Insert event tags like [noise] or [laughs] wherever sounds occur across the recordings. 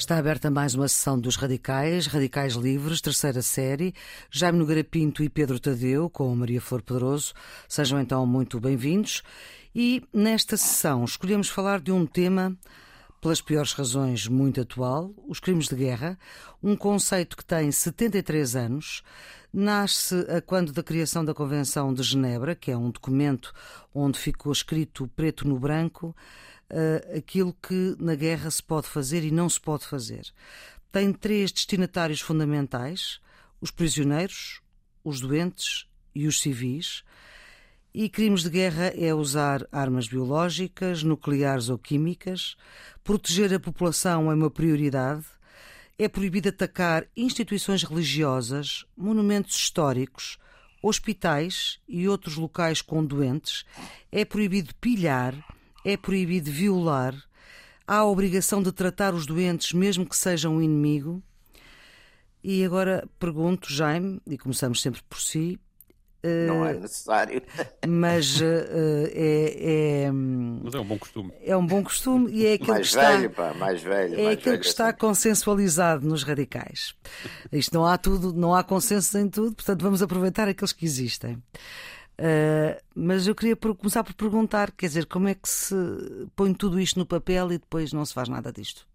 Está aberta mais uma sessão dos Radicais, Radicais Livres, terceira série. Jaime Nogueira Pinto e Pedro Tadeu, com Maria Flor Pedroso. Sejam então muito bem-vindos. E nesta sessão escolhemos falar de um tema, pelas piores razões, muito atual: os crimes de guerra. Um conceito que tem 73 anos. Nasce a quando da criação da Convenção de Genebra, que é um documento onde ficou escrito preto no branco uh, aquilo que na guerra se pode fazer e não se pode fazer. Tem três destinatários fundamentais: os prisioneiros, os doentes e os civis. E crimes de guerra é usar armas biológicas, nucleares ou químicas. Proteger a população é uma prioridade. É proibido atacar instituições religiosas, monumentos históricos, hospitais e outros locais com doentes. É proibido pilhar é proibido violar, há a obrigação de tratar os doentes, mesmo que sejam um inimigo. E agora pergunto, Jaime, e começamos sempre por si. Não é necessário. Mas uh, é, é, Mas é um bom costume. É um bom costume e é aquilo mais que velho, está. Pá, mais velho, é mais aquilo velho que está consensualizado nos radicais. Isto não há tudo, não há consenso em tudo, portanto vamos aproveitar aqueles que existem. Uh, mas eu queria começar por perguntar, quer dizer, como é que se põe tudo isto no papel e depois não se faz nada disto?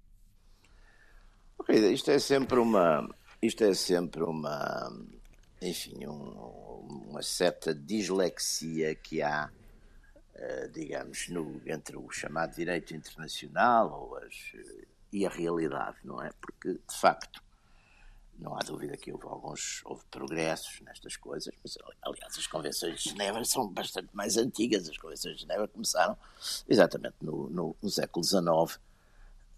Isto é sempre uma, isto é sempre uma, enfim, um, uma certa dislexia que há, uh, digamos, no, entre o chamado direito internacional ou as, e a realidade, não é? Porque, de facto, não há dúvida que houve alguns houve progressos nestas coisas, mas aliás as convenções de Genebra [laughs] são bastante mais antigas. As convenções de Genebra começaram exatamente no, no, no século XIX.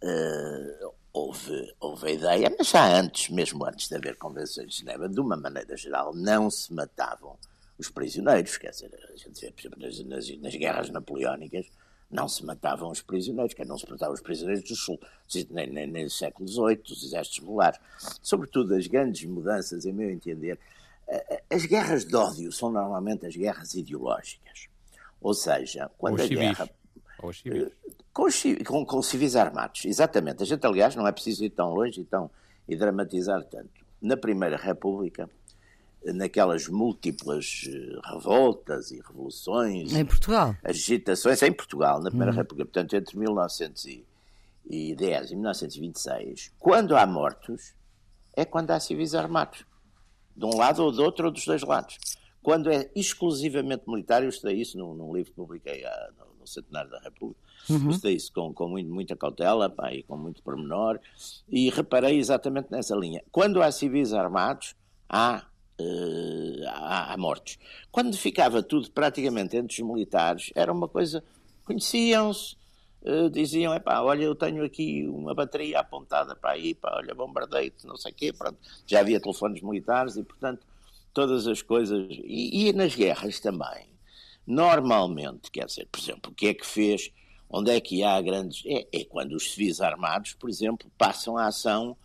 Uh, houve, houve a ideia, mas já antes, mesmo antes de haver convenções de Genebra, de uma maneira geral, não se matavam os prisioneiros. Quer dizer, a gente vê, por exemplo, nas, nas, nas guerras napoleónicas, não se matavam os prisioneiros, que não se matavam os prisioneiros do Sul, nem, nem, nem do século XVIII, dos exércitos regulares. Sobretudo, as grandes mudanças, em meu entender, as guerras de ódio são normalmente as guerras ideológicas. Ou seja, quando Ou a guerra. Ou civis. Com, os ci- com, com civis armados, exatamente. A gente, aliás, não é preciso ir tão longe e, tão, e dramatizar tanto. Na Primeira República, naquelas múltiplas eh, revoltas e revoluções Em Portugal? agitações em Portugal, na Primeira República, portanto, entre 1910 e 1926, quando há mortos, é quando há civis armados. De um lado ou do outro, ou dos dois lados. Quando é exclusivamente militar, eu estudei isso num, num livro que publiquei ah, no, no Centenário da República, eu estudei isso com, com muito- muita cautela pá, e com muito pormenor, e reparei exatamente nessa linha. Quando há civis armados, há há, há mortos. Quando ficava tudo praticamente entre os militares, era uma coisa. Conheciam-se, eh, diziam: epá, olha, eu tenho aqui uma bateria apontada para aí, pá, olha, bombardeio-te, não sei o quê. Pronto. Já havia telefones militares e, portanto, todas as coisas. E, e nas guerras também. Normalmente, quer dizer, por exemplo, o que é que fez? Onde é que há grandes. É, é quando os civis armados, por exemplo, passam a ação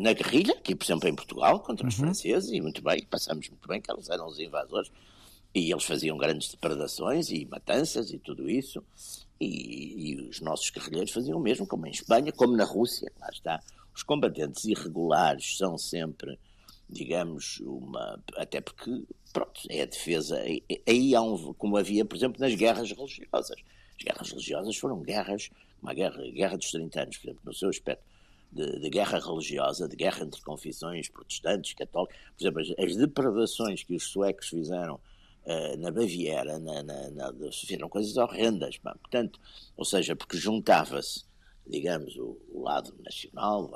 na guerrilha, aqui, por exemplo, em Portugal, contra os franceses, e muito bem, passamos muito bem, que eles eram os invasores, e eles faziam grandes depredações e matanças e tudo isso, e, e os nossos guerrilheiros faziam o mesmo, como em Espanha, como na Rússia, lá está. Os combatentes irregulares são sempre, digamos, uma. Até porque, pronto, é a defesa. Aí- Aí há um. Como havia, por exemplo, nas guerras religiosas. As guerras religiosas foram guerras, uma guerra, a guerra dos 30 anos, por exemplo, no seu aspecto de, de guerra religiosa, de guerra entre confissões protestantes, católicos. Por exemplo, as, as que os suecos fizeram eh, na Baviera, na, na, na, fizeram coisas horrendas. Portanto, ou seja, porque juntava-se, digamos, o, o lado nacional,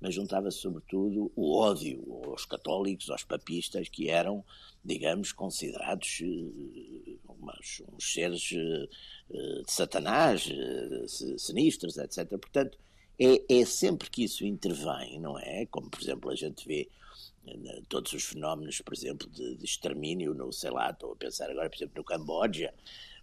mas juntava-se sobretudo o ódio aos católicos, aos papistas, que eram, digamos, considerados eh, umas- uns seres eh, de Satanás, si- sinistros, etc. Portanto, é, é sempre que isso intervém, não é? Como, por exemplo, a gente vê eh, todos os fenómenos, por exemplo, de, de extermínio, no, sei lá, estou a pensar agora, por exemplo, no Camboja,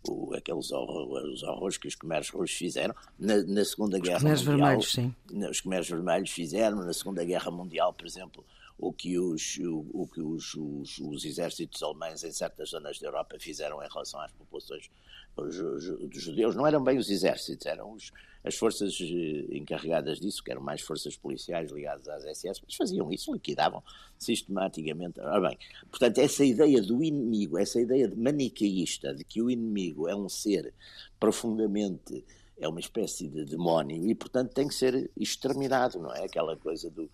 o, aqueles horror, os horrores que os Khmeres russos fizeram na, na Segunda Guerra Khmeres Mundial. vermelhos, sim. Os Khmeres vermelhos fizeram na Segunda Guerra Mundial, por exemplo, o que os, o, o que os, os, os, exércitos alemães em certas zonas da Europa fizeram em relação às populações dos judeus. Não eram bem os exércitos, eram os, as forças eh, encarregadas disso, que eram mais forças policiais ligadas às SS, mas faziam isso, liquidavam sistematicamente. Ora bem, portanto, essa ideia do inimigo, essa ideia de manicaísta, de que o inimigo é um ser profundamente é uma espécie de demónio e, portanto, tem que ser exterminado, não é? Aquela coisa do.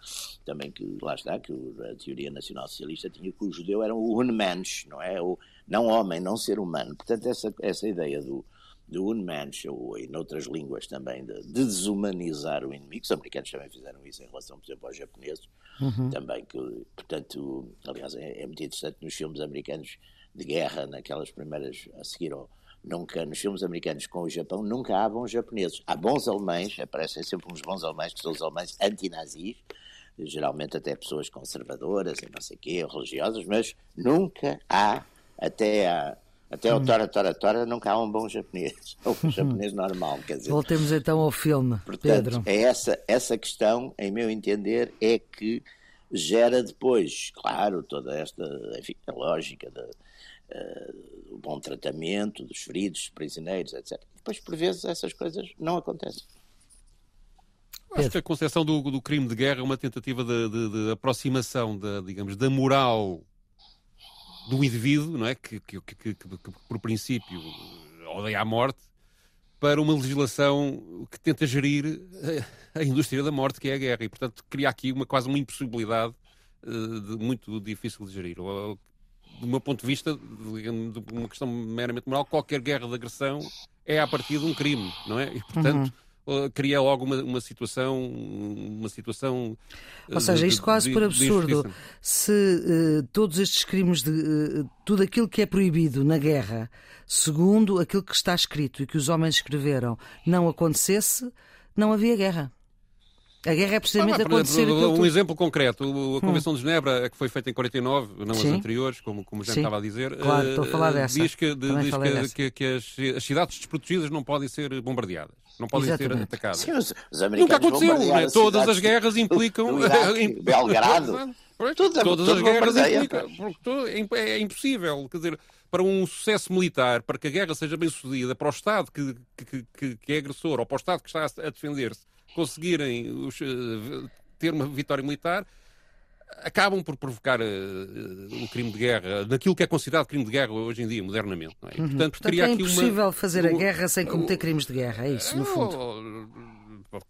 Também que, lá está, que a teoria nacional-socialista tinha que o judeu era o unmensch, não é? O não homem, não ser humano. Portanto, essa, essa ideia do, do unmensch, ou em outras línguas também, de, de, desumanizar o inimigo, os americanos também fizeram isso em relação, por exemplo, aos japoneses, uhum. também que, portanto, aliás, é, é muito interessante nos filmes americanos de guerra, naquelas primeiras, a seguir ao Nunca, nos filmes americanos com o Japão, nunca há bons japoneses. Há bons alemães, aparecem sempre uns bons alemães, que são os alemães antinazis, geralmente até pessoas conservadoras e não sei o quê, religiosas, mas nunca há, até a até o Tora Tora Tora nunca há um bom japonês, ou [laughs] um japonês normal, quer dizer. Voltemos então ao filme, Portanto, Pedro. É essa, essa questão, em meu entender, é que gera depois, claro, toda esta, enfim, a lógica da, uh, o bom tratamento dos feridos, dos prisioneiros, etc. Depois, por vezes, essas coisas não acontecem. Acho que a concepção do, do, crime de guerra é uma tentativa de, de, de, aproximação da, digamos, da moral do indivíduo, não é? Que, que, que, que, por princípio odeia a morte, para uma legislação que tenta gerir a, a, indústria da morte, que é a guerra. E, portanto, cria aqui uma, quase uma impossibilidade uh, muito difícil de gerir do meu ponto de vista, de uma questão meramente moral, qualquer guerra de agressão é a partir de um crime, não é? E, portanto, uhum. cria logo uma, uma situação, uma situação. Ou seja, isto de, quase de, por absurdo. Se uh, todos estes crimes de tudo aquilo que é proibido na guerra, segundo aquilo que está escrito e que os homens escreveram, não acontecesse, não havia guerra. A guerra é precisamente ah, acontecer exemplo, Um exemplo concreto, a Convenção hum. de Genebra, que foi feita em 49, não Sim. as anteriores, como, como já estava a dizer, claro, estou a falar eh, dessa. diz, que, de, diz que, que, que as, as, cidades desprotegidas não podem ser bombardeadas, não podem Exatamente. ser atacadas. Sim, os, os Nunca aconteceu, né? [laughs] todas as guerras implicam... Belgrado... Tudo, todas as guerras implicam. É, é impossível, quer dizer para um sucesso militar, para que a guerra seja bem sucedida, para o Estado que, que, que, que é agressor ou para o Estado que está a defender-se, conseguirem os, uh, ter uma vitória militar, acabam por provocar uh, o crime de guerra, naquilo que é considerado crime de guerra hoje em dia, modernamente. É? E, uhum. portanto, portanto é impossível uma... fazer a guerra sem cometer crimes de guerra, é isso, no fundo.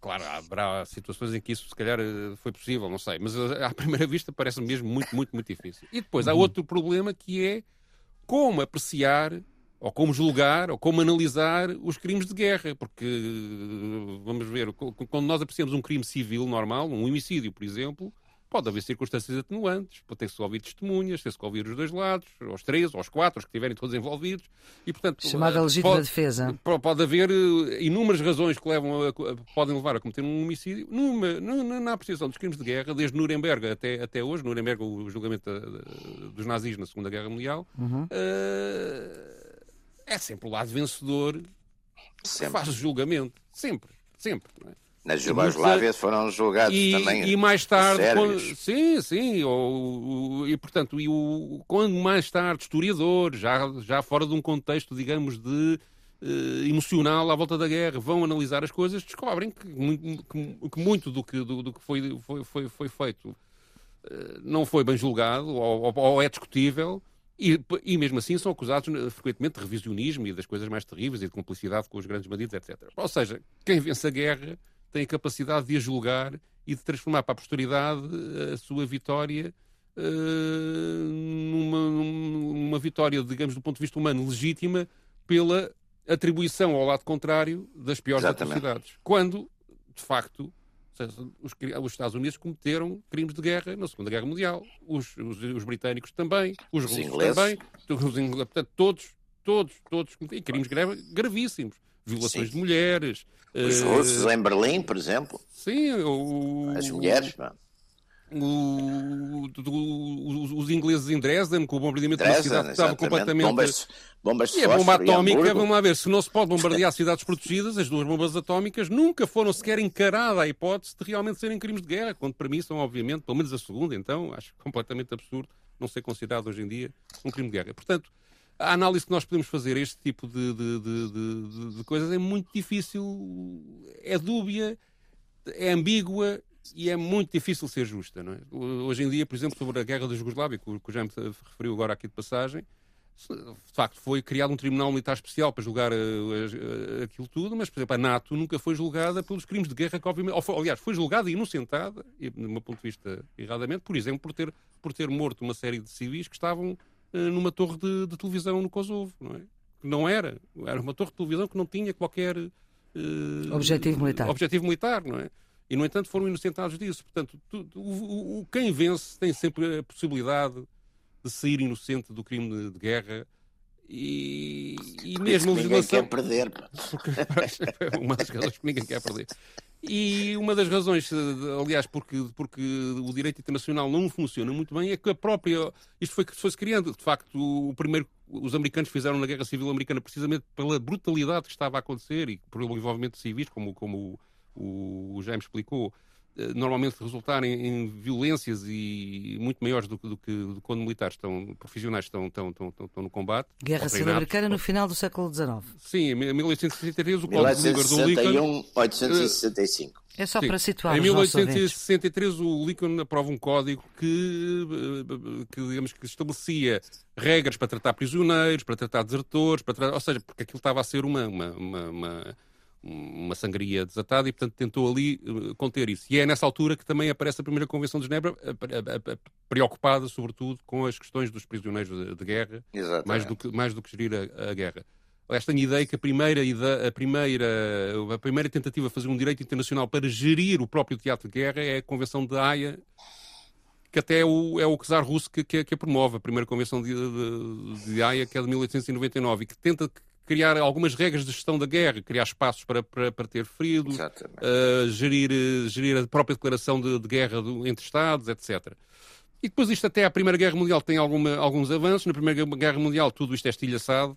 Claro, haverá situações em que isso se calhar foi possível, não sei, mas à [laughs] primeira vista parece mesmo muito, muito, muito difícil. E depois há uhum. outro problema que é como apreciar ou como julgar, ou como analisar os crimes de guerra, porque, vamos ver, quando nós apreciamos um crime civil normal, um homicídio, por exemplo, pode haver circunstâncias atenuantes, pode ter-se ouvir testemunhas, ter-se ouvir os dois lados, os três, os quatro, os que estiverem todos envolvidos, e portanto... Chamada legítima pode, defesa. Pode haver eh, inúmeras razões que levam a, podem levar a cometer um homicídio, numa, na, na apreciação dos crimes de guerra, desde Nuremberg até, até hoje, Nuremberg, o julgamento da, dos nazis na Segunda Guerra Mundial, uhum. uh, é sempre o lado vencedor sempre. que faz o julgamento. Sempre, sempre. É? Na Jugoslávia foram julgados e, também. E mais tarde, quando, sim, sim, ou, e portanto, e o, quando mais tarde historiadores, já, já fora de um contexto, digamos, de uh, emocional à volta da guerra, vão analisar as coisas, descobrem que, que, que muito do que, do, do que foi, foi, foi, foi feito uh, não foi bem julgado ou, ou é discutível e, e, mesmo assim são acusados eh, frequentemente de revisionismo e das coisas mais terríveis e de cumplicidade com os grandes bandidos, etc. Ou seja, quem vence a guerra tem a capacidade de a julgar e de transformar para a posteridade eh, a sua vitória uh, numa, numa vitória, digamos, do ponto de vista humano, legítima pela atribuição ao lado contrário das piores Exatamente. atrocidades. Quando, de facto, os, os, Estados Unidos cometeram crimes de guerra na Segunda Guerra Mundial, os, os, os britânicos também, os russos também, os ingleses, portanto, todos, todos, todos cometeram crimes gravíssimos. Violações sim. de mulheres. Os uh, russos em Berlim, por exemplo. Sim. O, As mulheres, o, o, os ingleses em Dresden, com o bombardeamento Dresden, da cidade que estava completamente. Bombas, bombas e a bomba atómica, vamos lá ver, se não se pode bombardear cidades protegidas, as duas bombas atómicas nunca foram sequer encarada a hipótese de realmente serem crimes de guerra, quando são, obviamente, pelo menos a segunda, então, acho completamente absurdo não ser considerado hoje em dia um crime de guerra. Portanto, a análise que nós podemos fazer a este tipo de, de, de, de, coisas é muito difícil, é dúbia, é ambígua e é muito difícil ser justa. Não é? Hoje em dia, por exemplo, sobre a guerra da Jugoslávia, que o Jaime referiu agora aqui de passagem, de facto foi criado um tribunal militar especial para julgar uh, uh, aquilo tudo, mas, por exemplo, a NATO nunca foi julgada pelos crimes de guerra que, obviamente, ou foi, aliás, foi julgada e inocentada, e, do meu ponto de vista erradamente, por exemplo, por ter, por ter morto uma série de civis que estavam uh, numa torre de, de, televisão no Kosovo, não é? Que não era, era uma torre de televisão que não tinha qualquer objetivo militar. Objetivo militar, não é? E, no entanto, foram inocentados disso. Portanto, tu, o, o, quem vence tem sempre a possibilidade de sair inocente do crime de, de guerra e, e mesmo a legislação... Ninguém quer perder. Porque, é uma das razões que ninguém quer perder. E uma das razões, aliás, porque, porque o direito internacional não funciona muito bem, é que a própria. Isto foi, foi se criando. De facto, o primeiro. Os americanos fizeram na Guerra Civil Americana precisamente pela brutalidade que estava a acontecer e pelo envolvimento de civis, como, como o, o Jaime explicou, eh, normalmente resultarem em violências e muito maiores do, do, que, do que quando militares estão, profissionais estão, estão, estão, estão no combate. Guerra Civil Americana no final do século XIX. Sim, em 1863 o Código de Lincoln... 1865. É só para situar Em 1863 o Lincoln aprova um código que, eh, que, digamos, que estabelecia regras para tratar prisioneiros, para tratar desertores, para tratar, ou seja, porque aquilo estava a ser uma, uma, uma, uma uma sangria desatada e, portanto, tentou ali uh, conter isso. E é nessa altura que também aparece a primeira Convenção de Genebra, preocupada, sobretudo, com as questões dos prisioneiros de, de guerra, mais do, que, mais do que gerir a, a guerra. Aliás, tenho a ideia que a primeira, a, primeira, a primeira tentativa de fazer um direito internacional para gerir o próprio teatro de guerra é a Convenção de Haia, que até é o, é o czar russo que, que, que a promove, a primeira Convenção de, de, de Haia, que é de 1899, e que tenta criar algumas regras de gestão da guerra, criar espaços para, para, para ter feridos, uh, gerir, gerir a própria declaração de, de guerra do, entre Estados, etc. E depois isto até à Primeira Guerra Mundial tem alguma, alguns avanços. Na Primeira Guerra Mundial tudo isto é estilhaçado,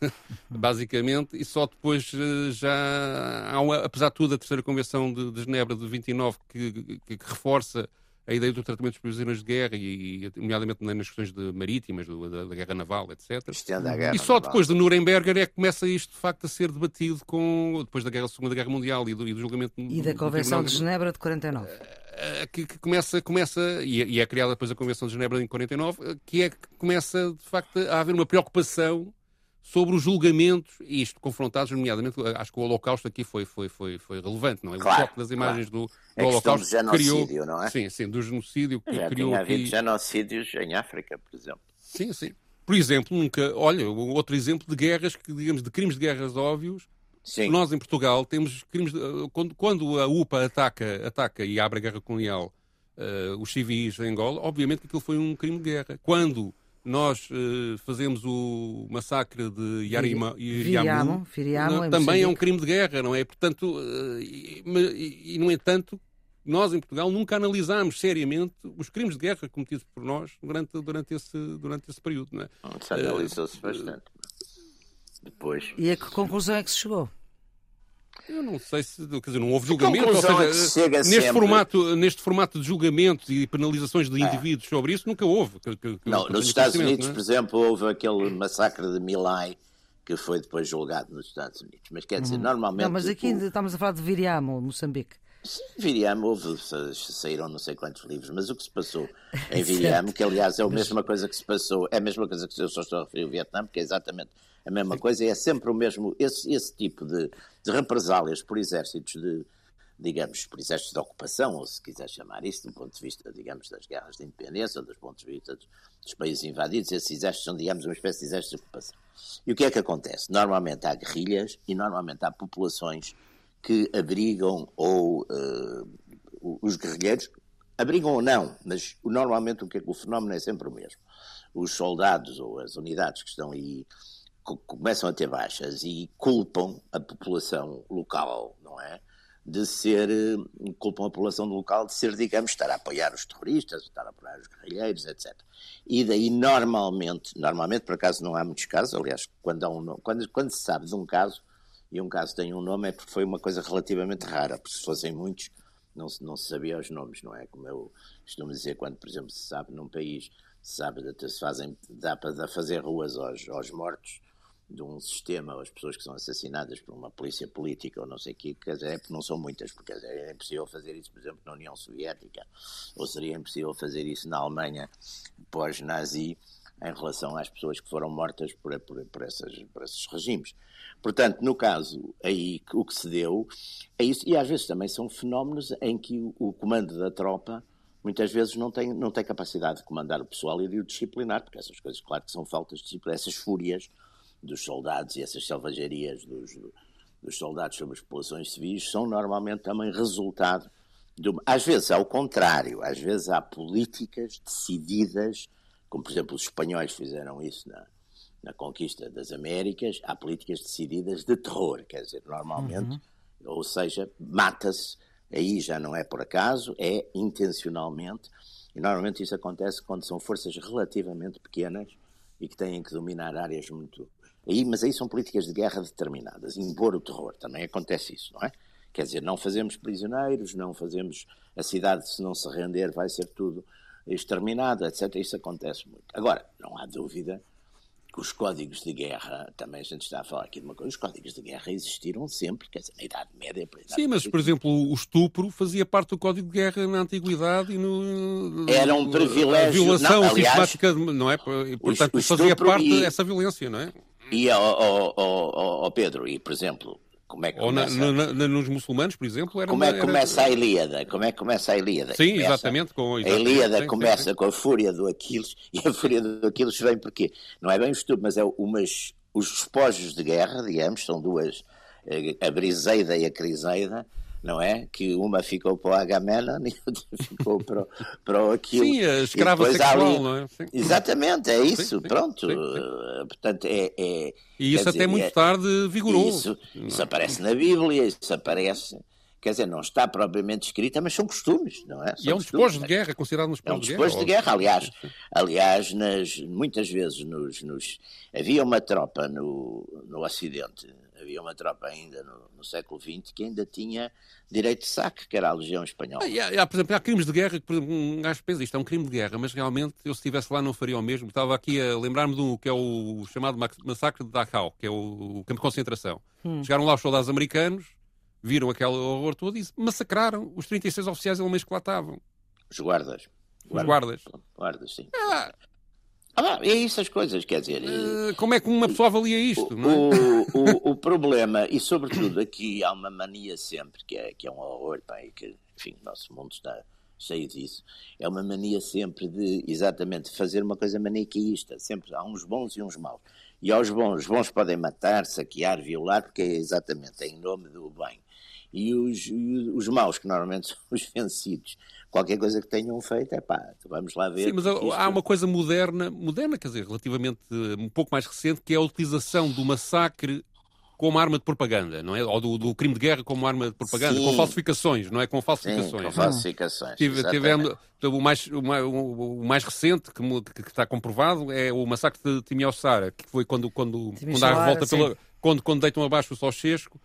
[laughs] basicamente, e só depois uh, já há, uma, apesar de tudo, a Terceira Convenção de, de Genebra de 29 que, que, que reforça a ideia do tratamento dos prisioneiros de guerra, e, nomeadamente nas questões de marítimas, do, da, da, guerra naval, etc. Guerra e só naval. depois de Nuremberg é que começa isto, de facto, a ser debatido com, depois da guerra, Segunda Guerra Mundial e do, e do julgamento... E da Convenção de Genebra de 49. Eh, que, que, começa, começa e, e, é criada depois a Convenção de Genebra em 49, eh, que é que começa, de facto, a haver uma preocupação sobre os julgamentos, e isto confrontados, nomeadamente, acho que o Holocausto aqui foi, foi, foi, foi relevante, não é? Claro, o choque das imagens claro. do, do Holocausto do genocídio, criou, não é? Sim, sim, do genocídio que Já criou tinha aqui... havido genocídios em África, por exemplo. Sim, sim. Por exemplo, nunca, olha, outro exemplo de guerras, que, digamos, de crimes de guerras óbvios, Sim. Nós em Portugal temos crimes. De, quando, quando, a UPA ataca, ataca e abre a guerra colonial uh, os civis em Angola, obviamente que aquilo foi um crime de guerra. Quando nós uh, fazemos o massacre de Yarima, Firiamo, Firiamo, também é um crime de guerra, não é? Portanto, uh, e, e, e, no entanto, nós em Portugal nunca analisámos seriamente os crimes de guerra cometidos por nós durante, durante, esse, durante esse período, não é? Isso analisou-se uh, bastante. Depois. E a que conclusão é que se chegou? Eu não sei se, quer dizer, não houve julgamento, ou seja, neste sempre... formato, neste formato de julgamentos e penalizações de é. indivíduos é. sobre isso nunca houve. Que, que, não, nos Estados Unidos, é? por exemplo, houve aquele massacre de Milai que foi depois julgado nos Estados Unidos. Mas quer dizer, uhum. normalmente. Não, mas aqui o... estamos a falar de Viriamo, Moçambique. Sim, Viriamo, houve, saíram não sei quantos livros, mas o que se passou [laughs] em Viriamo, que aliás é a mesma coisa que se passou, é a mesma coisa que eu só estou a referir ao Vietnã, porque é exatamente a mesma coisa, é sempre o mesmo, esse, esse tipo de, de represálias por exércitos de, digamos, por exércitos de ocupação, ou se quiser chamar isso, do ponto de vista, digamos, das guerras de independência, ou dos pontos de vista dos, dos países invadidos, esses exércitos são, digamos, uma espécie de exércitos de ocupação. E o que é que acontece? Normalmente há guerrilhas e normalmente há populações que abrigam ou uh, os guerrilheiros, abrigam ou não, mas normalmente o, que é, o fenómeno é sempre o mesmo. Os soldados ou as unidades que estão aí começam a ter baixas e culpam a população local, não é? de ser, eh, culpam a população local de ser, digamos, estar a apoiar os terroristas, estar a apoiar os guerrilheiros, etc. E daí, normalmente, normalmente, por acaso não há muitos casos, aliás, quando, um, quando, quando se sabe de um caso, e um caso tem um nome, é porque foi uma coisa relativamente rara, porque se fossem muitos, não se, não se sabia os nomes, não é? Como eu costumo dizer, quando, por exemplo, se sabe num país, se sabe, se fazem, dá para fazer ruas aos, aos mortos, de um sistema, as pessoas que são assassinadas por uma polícia política ou não sei o quê, quer dizer, é não são muitas, porque é impossível fazer isso, por exemplo, na União Soviética, ou seria impossível fazer isso na Alemanha pós-nazi, em relação às pessoas que foram mortas por, por, por, essas, por esses regimes. Portanto, no caso aí, o que se deu é isso, e às vezes também são fenómenos em que o, o comando da tropa muitas vezes não tem, não tem capacidade de comandar o pessoal e de o disciplinar, porque essas coisas, claro que são faltas de disciplina, essas fúrias dos soldados e essas selvagerias dos, dos soldados sobre as populações civis são normalmente também resultado de uma, às vezes ao contrário, às vezes há políticas decididas, como por exemplo os espanhóis fizeram isso na, na conquista das Américas, há políticas decididas de terror, quer dizer, normalmente, uhum. ou seja, mata-se, aí já não é por acaso, é intencionalmente, e normalmente isso acontece quando são forças relativamente pequenas e que têm que dominar áreas muito Aí, mas aí são políticas de guerra determinadas. Impor o terror, também acontece isso, não é? Quer dizer, não fazemos prisioneiros, não fazemos. A cidade, se não se render, vai ser tudo exterminado, etc. Isso acontece muito. Agora, não há dúvida que os códigos de guerra, também a gente está a falar aqui de uma coisa, os códigos de guerra existiram sempre, quer dizer, na Idade Média. Idade Sim, mas, por exemplo, o estupro fazia parte do Código de Guerra na Antiguidade e no. Era um privilégio. A violação não, aliás, sistemática, não é? E, portanto, fazia parte dessa violência, não é? E, ó, oh, oh, Pedro, e por exemplo, como é que Ou começa... na, na, nos muçulmanos, por exemplo, era Como é que era... começa a Ilíada? Como é que começa a Ilíada? Sim, começa... exatamente. Com... exatamente. A Ilíada sim, começa sim, sim. com a fúria do Aquiles, [laughs] e a fúria do Aquiles vem porque não é bem o estudo, mas é umas, os despojos de guerra, digamos, são duas, eh, a Briseida e a Criseida, não é? Que uma ficou para o Agamenon [laughs] e outra ficou para, o, para o aquilo. Sim, a escrava sexual, ali... não é? Sim. Exatamente, é isso, sim, sim, pronto. Uh, portanto, é, é, E isso até dizer, muito é, tarde vigorou. Isso, isso aparece na Bíblia, isso aparece quer dizer, não está propriamente escrita, mas são costumes, não é? São e é um despojo de guerra, considerado um despojo é um despojo de, guerra. de guerra. Aliás, aliás nas, muitas vezes nos, nos, havia uma tropa no, no Ocidente, havia uma tropa ainda no, no, século XX que ainda tinha direito de saque, que era a Legião Espanhola. Ah, há, há, por exemplo, há crimes de guerra que, por exemplo, um gajo pensa isto é um crime de guerra, mas realmente eu se estivesse lá não faria o mesmo. Estava aqui a lembrar-me do que é o chamado massacre de Dachau, que é o, o campo de concentração. Hum. Chegaram lá os soldados americanos, viram aquele horror todo e massacraram os 36 oficiais alemães que lá estavam. Os guardas. Os guardas. Guardas, sim. Ah, ah, é isso as coisas, quer dizer. Uh, como é que uma pessoa avalia isto? O, é? o, o, problema, e sobretudo aqui há uma mania sempre, que é, que é um horror, pá, e que, enfim, o nosso mundo está cheio disso, é uma mania sempre de, exatamente, fazer uma coisa maniqueísta. Sempre há uns bons e uns maus. E aos bons, os bons podem matar, saquear, violar, porque é exatamente em nome do bem e os, os maus, que normalmente [laughs] são os vencidos, qualquer coisa que tenham feito, é pá, vamos lá ver. Sim, mas isto... há uma coisa moderna, moderna, quer dizer, relativamente um pouco mais recente, que é a utilização do massacre como arma de propaganda, não é? Ou do, do crime de guerra como arma de propaganda, Sim. com falsificações, não é? Com falsificações. Sim, com falsificações. Tive, tivemos, o, mais, o, mais, o mais recente que, que, que, está comprovado é o massacre de Timiossara, que foi quando, quando, quando há revolta pela. Quando, quando deitam abaixo o Ceausescu,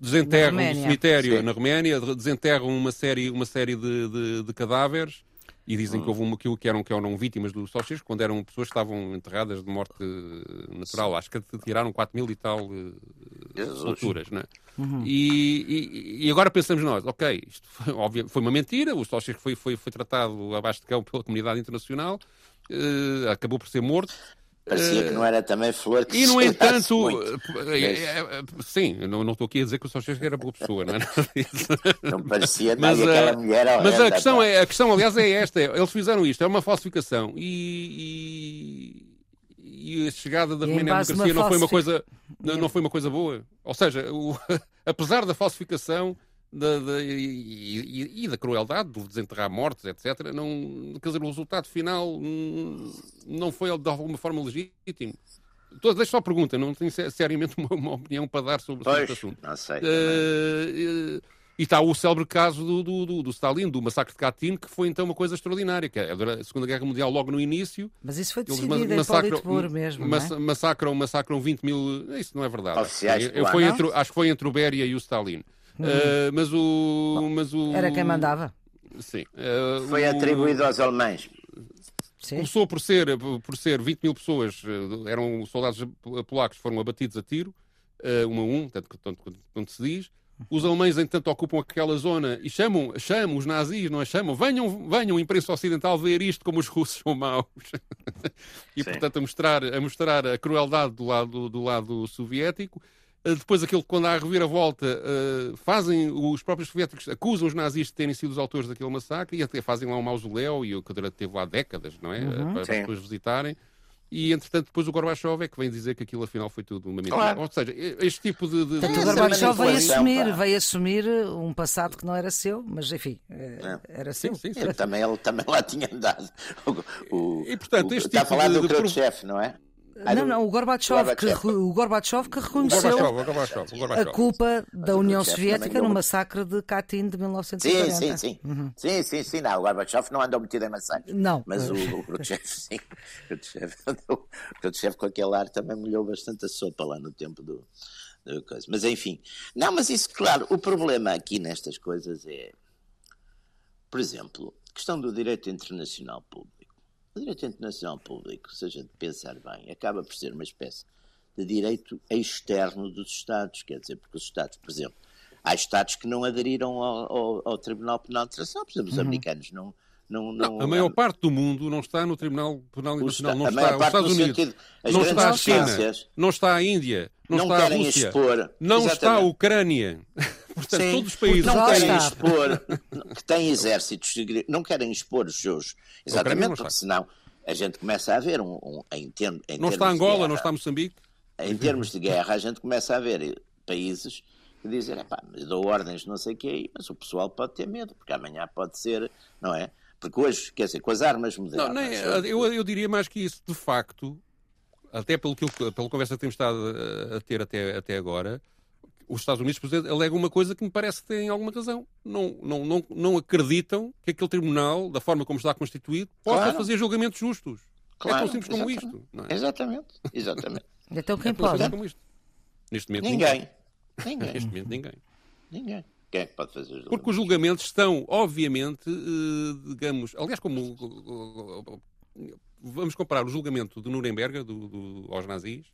desenterram um cemitério Sim. na Roménia, desenterram uma série, uma série de, de, de cadáveres e dizem que houve uma que, que, eram, que eram vítimas do Ceausescu, quando eram pessoas que estavam enterradas de morte natural. Sim. Acho que tiraram 4 mil e tal uh, não é? Uhum. E, e, e, agora pensamos nós, ok, isto foi, óbvio, foi uma mentira, o Ceausescu foi, foi, foi tratado abaixo de cão pela comunidade internacional, uh, acabou por ser morto, Parecia que não era também flor que E, no entanto, é, é, é, sim, não, não estou aqui a dizer que o Sr. era boa pessoa, não é? Não parecia [laughs] mas, aquela eh, mulher. Mas a questão, é, a questão, aliás, é esta: eles fizeram isto, é uma falsificação. E, e, e a chegada da Romênia à democracia não foi, uma coisa, não, não foi uma coisa boa. Ou seja, o, [laughs] apesar da falsificação, da, da, e, e, e, da crueldade, do desenterrar mortos, etc., não, quer dizer, o resultado final não foi de alguma forma legítimo. Deixa só a pergunta, não tenho seriamente uma, uma opinião para dar sobre, pois, este assunto. Não sei. Uh, E está o célebre caso do, do, do, do, Stalin, do massacre de Katyn, que foi então uma coisa extraordinária, que é a Segunda Guerra Mundial logo no início. Mas isso foi decidido eles massacram, em mesmo, mass, é? massacram, massacram 20 mil... Isso não é verdade. Oficiais eu, foi entre, acho que foi entre o Beria e o Stalin. Hum. Uh, mas, o, Bom, mas o... Era quem mandava. Sim. Uh, foi atribuído aos alemães. Sim. Começou por ser, por ser 20 mil pessoas, eh, eram soldados polacos, foram abatidos a tiro, um a um, tanto, tanto, tanto se diz. Os alemães, entanto, ocupam aquela zona e chamam, chamam os nazis, não é? Chamam, venham, venham, imprensa ocidental, ver isto como os russos são maus. [laughs] e, Sim. portanto, a mostrar, a mostrar a crueldade do lado, do lado soviético. Eh, depois, aquilo quando há a reviravolta, uh, fazem, os próprios soviéticos acusam os nazis de terem sido os autores daquele massacre e até fazem lá um mausoléu, e o que teve lá décadas, não é? Uhum. Para, para as pessoas visitarem. E, entretanto, depois o Gorbachev é que vem dizer que aquilo afinal foi tudo uma mentira. Claro. Ou seja, este tipo de. de... Portanto, o Gorbachev veio assumir, veio assumir um passado que não era seu, mas enfim, eh, é. era seu. Sim, sim, sim. Também, ele também lá tinha andado. O, o, e, portanto, este o, tipo está a falar de, do Khrushchev, não é? Não, não, o Gorbachev, Que, o Gorbachev que reconheceu o Gorbachev, o Gorbachev, a culpa da União Soviética no massacre de Katyn de 1940. Sim, sim, sim. Uhum. Sim, sim, sim. Não, o Gorbachev não andou metido em massacres. Não. Mas o, o Khrushchev, [laughs] sim. O Khrushchev com aquele ar também molhou bastante a sopa lá no tempo do, do coisa. Mas enfim. Não, mas isso, claro, o problema aqui nestas coisas é, por exemplo, questão do direito internacional público. O direito internacional público, se a gente pensar bem, acaba por ser uma espécie de direito externo dos Estados, quer dizer, porque os Estados, por exemplo, há Estados que não aderiram ao, ao, ao Tribunal Penal Internacional, por exemplo, os uhum. americanos não, não, não, não, a maior parte do mundo não está no Tribunal Penal Internacional, não está, os Estados Unidos, sentido, não está a China, não está a Índia, não, não está a Rússia, expor, não exatamente. está a Ucrânia. [laughs] Portanto, Sim, todos os países não querem expor, que têm exércitos, não querem expor os seus. Exatamente, porque senão a gente começa a ver um. um em, term, em não está Angola, guerra, não está Moçambique? Em termos de guerra, a gente começa a ver países que dizem, dou ordens não sei o que mas o pessoal pode ter medo, porque amanhã pode ser, não é? Porque hoje, quer dizer, com as armas modernas. Não, nem, eu, eu diria mais que isso, de facto, até pelo que pela conversa que temos estado a ter até, até agora, os Estados Unidos, por exemplo, alegam uma coisa que me parece que tem alguma razão. Não, não, não, não acreditam que aquele tribunal, da forma como está constituído, possa claro. fazer julgamentos justos. Claro, [laughs] é tão simples como isto. É? Exatamente, exatamente. então quem é pode? Como isto. Neste momento, ninguém. ninguém. Neste momento, ninguém. Ninguém. Quem é que pode fazer os Porque os julgamentos estão, obviamente, digamos, aliás, como vamos comparar o julgamento de Nuremberg do, do, aos nazis,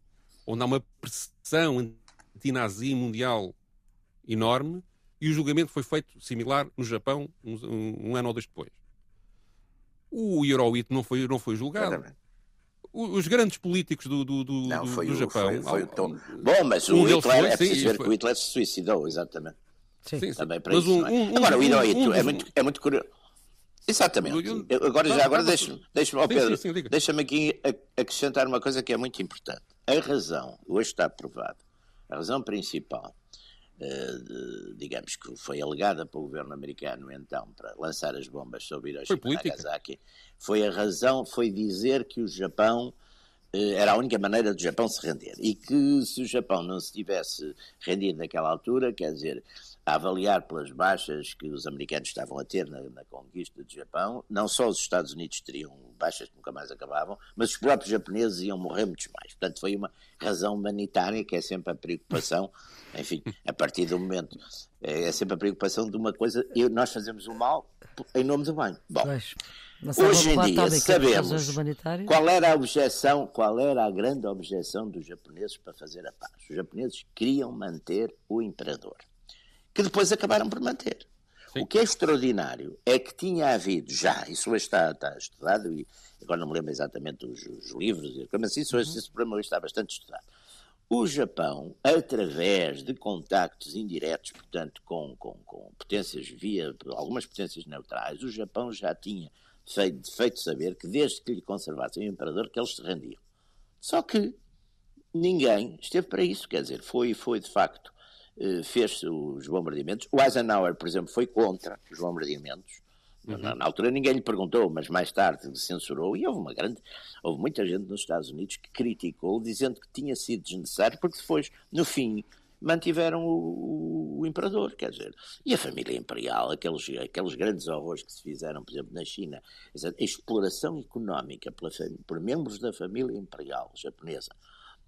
onde há uma pressão anti-nazi mundial enorme, e o julgamento foi feito similar no Japão um, um ano ou dois depois. O Hirohito não foi, não foi julgado. Exatamente. Os grandes políticos do, do, do, não, do, do Japão. Foi, foi tom... Bom, mas o um Hitler, foi, é preciso sim, ver foi... que o Hitler se suicidou, exatamente. Sim, sim. Também para mas isso. Um, é? Agora, o Hirohito é, muito, é muito curioso. Exatamente. Agora, já agora deixa-me deixa oh Pedro, deixa-me aqui acrescentar uma coisa que é muito importante. A razão, hoje está provado, a razão principal, uh, digamos que foi alegada pelo governo americano então para lançar as bombas sobre Hiroshima e Nagasaki, foi a razão, foi dizer que o Japão uh, era a única maneira do Japão se render e que se o Japão não se tivesse rendido naquela altura, quer dizer, a avaliar pelas baixas que os americanos estavam a ter na, na, conquista do Japão, não só os Estados Unidos teriam baixas que nunca mais acabavam, mas os próprios japoneses iam morrer muitos mais. Portanto, foi uma razão humanitária, que é sempre a preocupação, [laughs] enfim, a partir do momento, é, é sempre a preocupação de uma coisa, e nós fazemos o mal em nome do bem. Bom, hoje em dia sabemos qual era a objeção, qual era a grande objeção dos japoneses para fazer a paz. Os japoneses queriam manter o imperador que depois acabaram por manter. Sim. O que é extraordinário é que tinha havido já, isso hoje está, está estudado, e agora não me lembro exatamente os, os livros, mas isso hoje, uhum. esse problema hoje está bastante estudado. O Japão, através de contactos indiretos, portanto, com, com, com potências via algumas potências neutrais, o Japão já tinha feito, feito saber que desde que lhe conservassem o imperador, que eles se rendiam. Só que ninguém esteve para isso, quer dizer, foi, foi de facto fez os bombardeamentos. O Eisenhower, por exemplo, foi contra os bombardeamentos. Uhum. Na, na, altura ninguém lhe perguntou, mas mais tarde censurou, e houve uma grande, houve muita gente nos Estados Unidos que criticou, dizendo que tinha sido desnecessário, porque depois, no fim, mantiveram o, o, imperador, quer dizer, e a família imperial, aqueles, aqueles grandes horrores que se fizeram, por exemplo, na China, a exploração económica pela, por membros da família imperial japonesa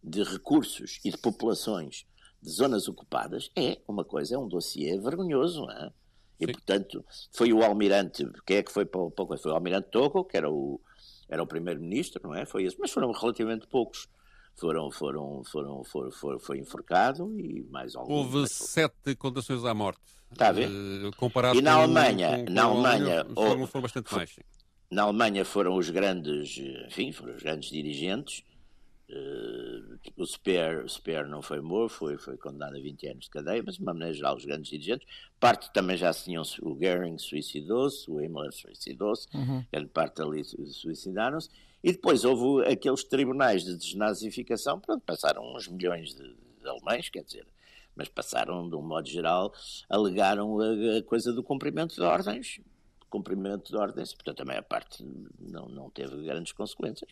de recursos e de populações de zonas ocupadas é uma coisa, é um dossiê vergonhoso, é? E, Sim. portanto, foi o almirante, quem é que foi para o Foi o almirante Togo, que era o, era o primeiro-ministro, não é? Foi esse, mas foram relativamente poucos foram, foram, foram, foram, foram, foi enforcado e mais alguns. Houve sete condenações à morte. Está a ver? Uh, comparado e na Alemanha, com, com, na Alemanha, foram, foram bastante mais. Na Alemanha foram os grandes, enfim, foram os grandes dirigentes. Uh, o Speer, Speer não foi morto, foi, foi condenado a 20 anos de cadeia, mas de uma maneira geral, os grandes dirigentes. Parte também já se tinham, o Goering suicidou-se, o Himmler suicidou-se, uhum. grande parte ali suicidaram-se. E depois houve aqueles tribunais de desnazificação, pronto, passaram uns milhões de, de alemães, quer dizer, mas passaram, de um modo geral, alegaram a, a coisa do cumprimento de ordens, cumprimento de ordens, portanto também a parte não, não teve grandes consequências,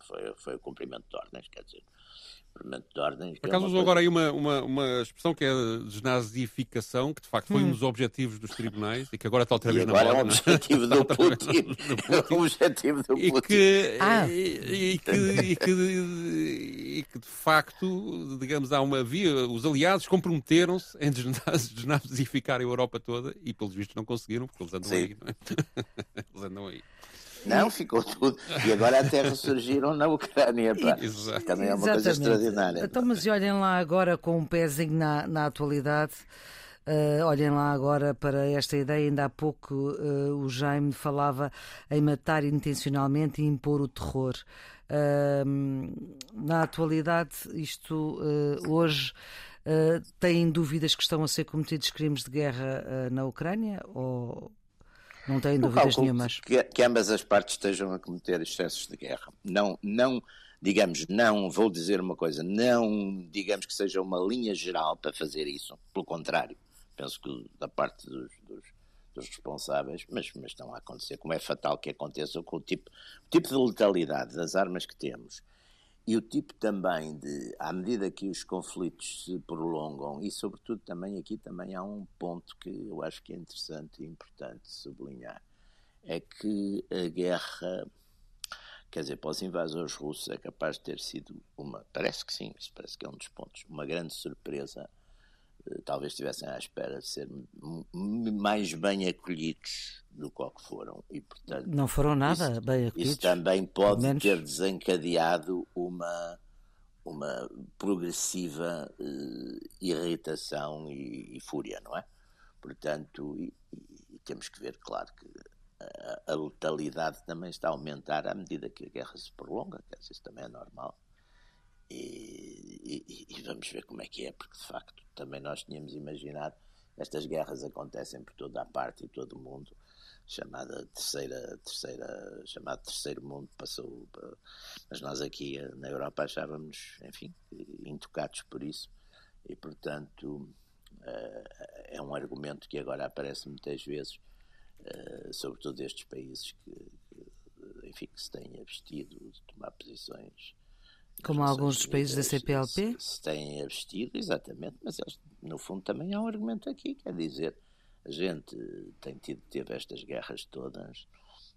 foi, foi o cumprimento de ordens, quer dizer, de ordens. Por acaso é usou coisa... agora aí uma, uma, uma expressão que é a desnazificação, que de facto foi hum. um dos objetivos dos tribunais e que agora está outra vez na moda. Agora é um objetivo do [laughs] Putin. [laughs] É [laughs] um objetivo do e Putin. Que, ah. e, e, que, e, que, e que de facto, digamos, há uma via, os aliados comprometeram-se em desnazificar a Europa toda e pelos vistos não conseguiram, porque eles andam Sim. aí. Não é? Eles andam aí. Não, ficou tudo. E agora até ressurgiram na Ucrânia. [laughs] Pá. Exato. Também é uma Exatamente. coisa extraordinária. Então, mas olhem lá agora com um pezinho na, na atualidade. Uh, olhem lá agora para esta ideia. Ainda há pouco uh, o Jaime falava em matar intencionalmente e impor o terror. Uh, na atualidade, isto hoje têm dúvidas que estão a ser cometidos crimes de guerra na Ucrânia? Ou, não tenho dúvidas nenhumas. Que, que ambas as partes estejam a cometer excessos de guerra. Não, não, digamos, não, vou dizer uma coisa, não digamos que seja uma linha geral para fazer isso. Pelo contrário, penso que da parte dos, dos, dos responsáveis, mas, mas estão a acontecer, como é fatal que aconteça com o tipo, o tipo de letalidade das armas que temos e o tipo também de, à medida que os conflitos se prolongam, e sobretudo também aqui também há um ponto que eu acho que é interessante e importante sublinhar, é que a guerra, quer dizer, para os invasores russos é capaz de ter sido uma, parece que sim, isso parece que é um dos pontos, uma grande surpresa talvez estivessem à espera de ser mais bem acolhidos do que foram. E, portanto, não foram nada isso, bem acolhidos. Isso também pode ter desencadeado uma, uma progressiva uh, irritação e, e, fúria, não é? Portanto, e, e, temos que ver, claro, que a, a, letalidade também está a aumentar à medida que a guerra se prolonga, dizer, isso também é normal. E, e, vamos ver como é que é, porque de facto também nós tínhamos imaginado estas guerras acontecem por toda a parte e todo o mundo chamada terceira terceira chamado terceiro mundo passou mas nós aqui eh, na Europa achávamos enfim intocados por isso e portanto eh, é um argumento que agora aparece muitas vezes eh, sobretudo destes países que, enfim que se têm abstido de tomar posições como alguns dos países da CPLP? Se, têm abstido, exatamente, mas eles, no fundo também há um argumento aqui, quer dizer, a gente tem tido, teve estas guerras todas,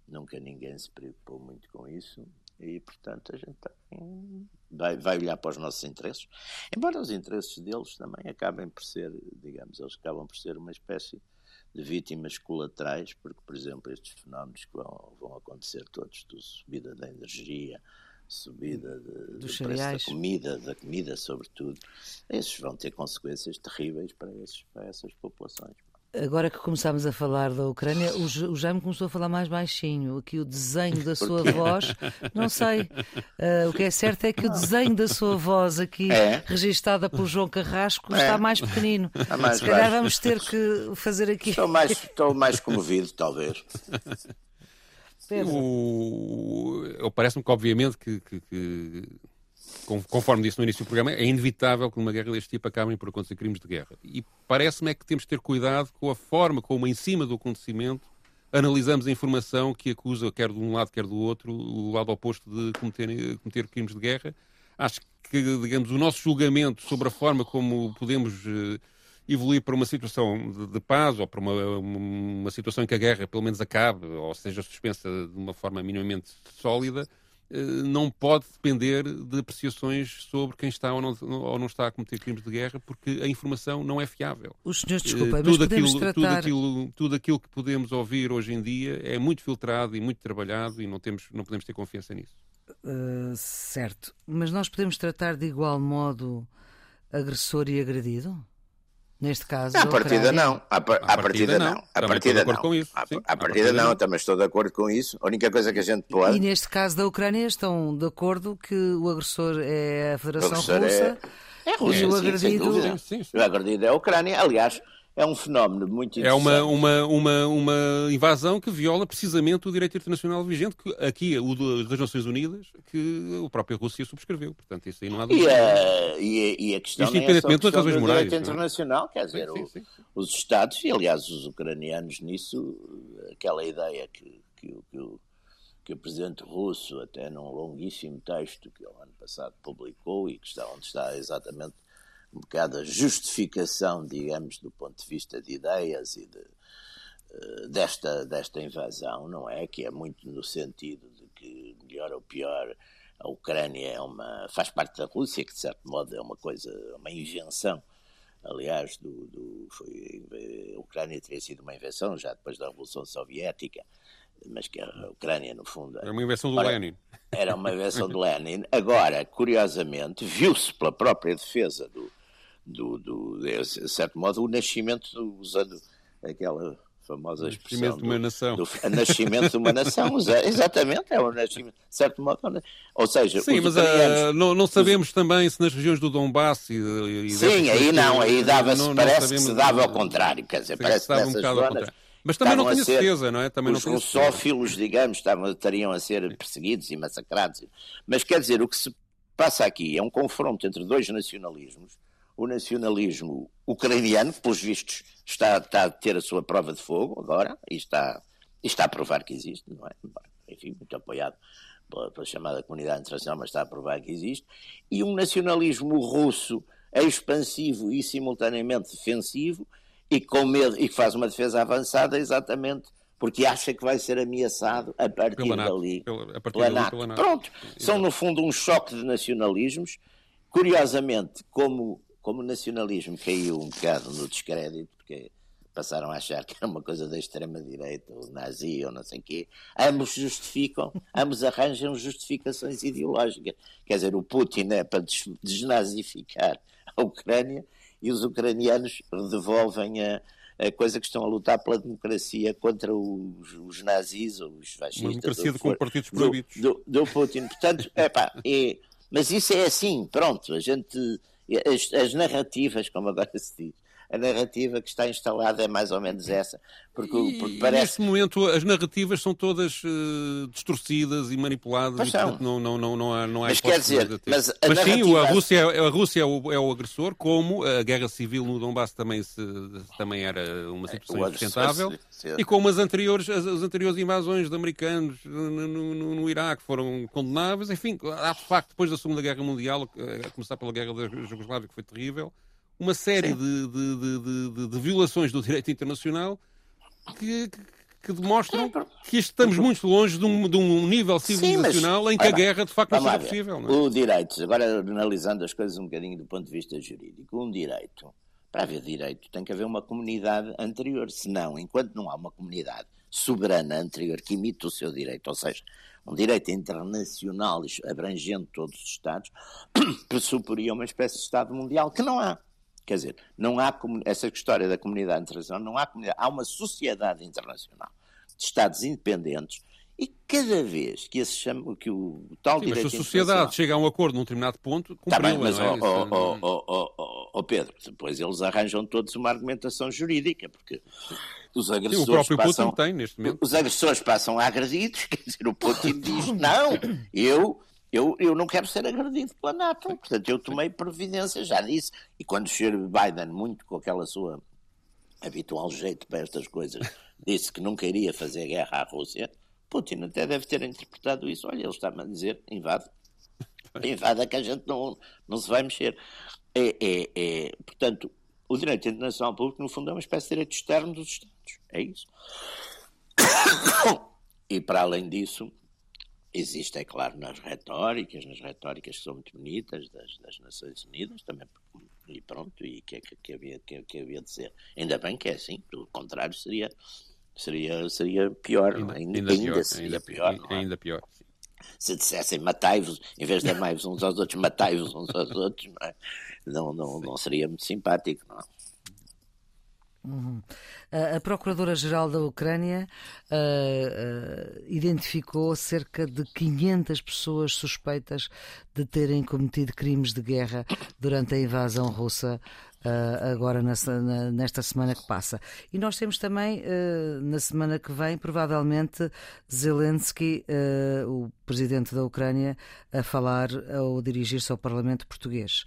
nunca ninguém se preocupou muito com isso e, portanto, a gente também vai, vai olhar para os nossos interesses. Embora os interesses deles também acabem por ser, digamos, eles acabam por ser uma espécie de vítimas colaterais, porque, por exemplo, estes fenómenos que vão, vão acontecer todos, de subida da energia, subida de, Dos preço da comida, da comida sobretudo, esses vão ter consequências terríveis para, esses, para essas populações. Agora que começámos a falar da Ucrânia, o Jaime começou a falar mais baixinho. Aqui o desenho da sua voz, não sei. Uh, o que é certo é que o desenho da sua voz aqui, é. registada por João Carrasco, é. está mais pequenino. Está mais Se calhar baixo. vamos ter que fazer aqui. Estou mais, estou mais comovido, talvez. O... Parece-me que, obviamente, que, que, que, conforme disse no início do programa, é inevitável que numa guerra deste tipo acabem por acontecer crimes de guerra. E parece-me é que temos de ter cuidado com a forma como, em cima do acontecimento, analisamos a informação que acusa, quer de um lado, quer do outro, o lado oposto de cometer, cometer crimes de guerra. acho que, digamos, o nosso julgamento sobre a forma como podemos evoluir para uma situação de, de paz ou para uma, uma situação em que a guerra pelo menos acabe ou seja suspensa de uma forma minimamente sólida, eh, não pode depender de apreciações sobre quem está ou não, ou não, está a cometer crimes de guerra, porque a informação não é fiável. Os senhores, desculpa, tudo aquilo, tratar... tudo, aquilo, tudo aquilo que podemos ouvir hoje em dia é muito filtrado e muito trabalhado e não, temos, não podemos ter confiança nisso. Uh, certo, mas nós podemos tratar de igual modo agressor e agredido? Neste caso, à partida não. À, partida, partida não. À partida não. Com isso. À, à partida não, não, também estou de acordo com isso. A única coisa que a gente pode. E neste caso da Ucrânia estão de acordo que o agressor é a Federação Russa. É, é Rússia, e o sim, agredido. Sim, sim, o agredido é a Ucrânia. Aliás, é um fenómeno muito interessante. É uma, uma, uma, uma invasão que viola precisamente o direito internacional vigente, que aqui, o das Nações Unidas, que a própria Rússia subscreveu. Portanto, isso aí não há dúvida. E a, e a, questão Isto independentemente das razões morais. direito internacional, quer dizer, sim, sim, sim. os Estados, e aliás os ucranianos nisso, aquela ideia que, que, que, o, que o presidente russo, até num longuíssimo texto que ele ano passado publicou e que está onde está exatamente um bocado a justificação, digamos, do ponto de vista de ideias e de, uh, desta, desta invasão, não é? Que é muito no sentido de que, melhor ou pior, a Ucrânia é uma, faz parte da Rússia, que de certo modo é uma coisa, uma invenção. Aliás, do, do, foi, a Ucrânia teria sido uma invenção já depois da Revolução Soviética, mas que a Ucrânia, no fundo. Era uma invenção do Ora, Lenin. Era uma invenção do Lenin. Agora, curiosamente, viu-se pela própria defesa do, do, do, de certo modo, o nascimento, usando aquela famosa expressão. de uma nação. Do, do nascimento de uma nação, [laughs] exatamente, é o nascimento, de certo modo. Ou seja, Sim, mas uh, não, não, sabemos os... também se nas regiões do Donbass e, e Sim, aí não, aí dava-se, parece que se dava ao contrário, quer dizer, parece que nessas um zonas... Mas também não tenho certeza, não é? Também os russófilos, digamos, estavam, estariam a ser perseguidos e massacrados. Mas quer dizer, o que se passa aqui é um confronto entre dois nacionalismos o nacionalismo ucraniano, que, pelos vistos, está, está, a ter a sua prova de fogo agora e está, e está a provar que existe, não é? Enfim, muito apoiado pela, pela, chamada comunidade internacional, mas está a provar que existe. E um nacionalismo russo expansivo e simultaneamente defensivo e com medo e que faz uma defesa avançada exatamente porque acha que vai ser ameaçado a partir pela dali. Pela, a partir pela NATO. Pela NATO. Pronto, são no fundo um choque de nacionalismos. Curiosamente, como como o nacionalismo caiu um bocado no descrédito, porque passaram a achar que era uma coisa da extrema-direita, ou nazi, ou não sei o quê, ambos justificam, ambos arranjam justificações ideológicas. Quer dizer, o Putin é para desnazificar a Ucrânia e os ucranianos devolvem a, a coisa que estão a lutar pela democracia contra os, os nazis ou os fascistas. Uma democracia do, com partidos proibidos. Do, do, do Putin. Portanto, epá, é, mas isso é assim, pronto, a gente as, as narrativas, como agora se diz, a narrativa que está instalada é mais ou menos essa. Porque, e, porque parece... Neste momento as narrativas são todas uh, distorcidas e manipuladas mas e portanto não, não, não, não há, não há mas quer dizer, mas, mas narrativa... sim, a Rússia, a Rússia é, o, é o agressor, como a guerra civil no Donbass também, se, também era uma situação insustentável, e como as anteriores, as, as, anteriores invasões de americanos no, no, no, Iraque foram condenáveis, enfim, há de facto, depois da Segunda Guerra Mundial, a começar pela Guerra da Jugoslávia, que foi terrível, uma série de, de, de, de, violações do direito internacional que, que, demonstram que estamos muito longe de um, de um nível civilizacional Sim, mas, em que a guerra de facto não seja possível. Não é? O direito, agora analisando as coisas um bocadinho do ponto de vista jurídico, um direito, para haver direito tem que haver uma comunidade anterior, senão, enquanto não há uma comunidade soberana anterior que imite o seu direito, ou seja, um direito internacional abrangendo todos os Estados, [coughs] pressuporia uma espécie de Estado mundial que não há. Quer dizer, não há essa história da comunidade internacional, não há comunidade, há uma sociedade internacional de Estados independentes e cada vez que, esse chama, que o tal Sim, direito mas se a sociedade chega a um acordo num determinado ponto, Está bem, mas, é? oh, oh, oh, Pedro, depois eles arranjam todos uma argumentação jurídica, porque os agressores Sim, o próprio passam, Putin tem, neste momento. Os agressores passam agredidos, [laughs] quer dizer, o Putin diz, [laughs] não, eu eu, eu não quero ser agredido pela NATO, portanto eu tomei providência, já disse, e quando o Sr. Biden, muito com aquela sua habitual jeito para estas coisas, [laughs] disse que nunca iria fazer guerra à Rússia, Putin até deve ter interpretado isso, olha, ele está-me a dizer, invade. privada que a gente não, não se vai mexer. É, é, é, portanto, o direito internacional público, no fundo, é uma espécie de direito externo dos Estados. É isso. [coughs] E para além disso, existe, é claro, nas retóricas, nas retóricas que são muito bonitas das, das Nações Unidas, também, e pronto, e que, que, que, havia, que, que havia de ser. Ainda bem que é assim, do contrário seria, seria, seria pior, ainda, ainda, ainda, ainda pior, ainda, pior. É? Ainda pior. Se dissessem matai-vos, em vez de amai-vos uns aos outros, matai-vos uns aos outros, não, é? não, não, não seria muito simpático, não é? Uhum. A, Procuradora-Geral da Ucrânia uh, uh, identificou cerca de 500 pessoas suspeitas de terem cometido crimes de guerra durante a invasão russa Uh, agora nessa, na, nesta semana que passa. E nós temos também, uh, na semana que vem, provavelmente, Zelensky, uh, o presidente da Ucrânia, a falar ou dirigir-se ao Parlamento português.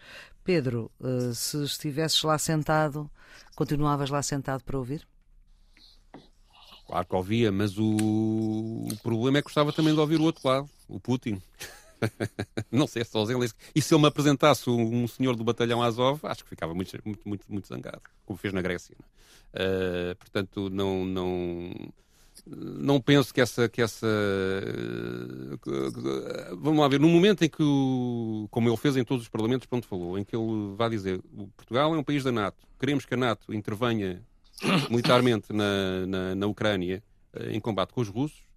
Pedro, se estivesses lá sentado, continuavas lá sentado para ouvir? Claro que ouvia, mas o, o problema é que gostava também de ouvir o outro lado, o Putin. [laughs] não sei se Zelensky. E se ele me apresentasse um, senhor do batalhão Azov, acho que ficava muito, muito, muito, muito zangado, como fez na Grécia. Uh, portanto, não, não, não penso que essa, que essa. Vamos lá ver, no momento em que, o, como ele fez em todos os parlamentos, pronto, falou, em que ele vai dizer: Portugal é um país da NATO, queremos que a NATO intervenha militarmente na, na, na Ucrânia eh, em combate com os russos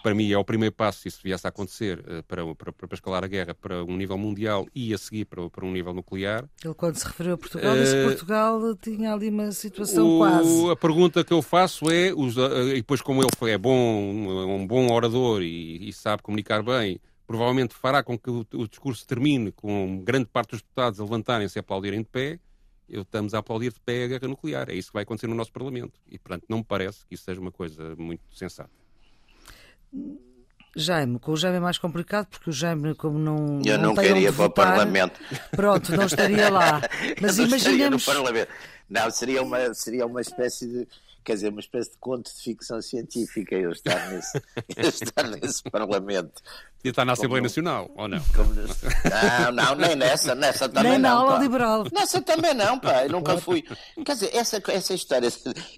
para mim é o primeiro passo, se isso viesse a acontecer, eh, para, para, para escalar a guerra para um nível mundial e a seguir para, para um nível nuclear. Ele, quando se referiu a Portugal, disse que eh, Portugal tinha ali uma situação o, quase. A pergunta que eu faço é, os, eh, e depois, como ele foi, é bom, um bom orador e, e sabe comunicar bem, provavelmente fará com que o, o, discurso termine com grande parte dos deputados a levantarem-se e aplaudirem de pé. Eu estamos a aplaudir de pé a guerra nuclear. É isso que vai acontecer no nosso Parlamento. E, portanto, não me parece que isso seja uma coisa muito sensata. Jaime, com o Jaime é mais complicado porque o Jaime, como não. Eu não, não queria para o Parlamento. Pronto, não estaria lá. [laughs] Mas imaginemos. Não, seria uma, seria uma espécie de quer dizer, uma espécie de conto de ficção científica eu estar nesse, [laughs] eu estar nesse Parlamento. E está na Assembleia como, Nacional, ou não? Como, não, não, nem nessa, nessa também nem não. Nem na aula liberal. Nessa também não, pá, eu nunca fui. Quer dizer, essa, essa história,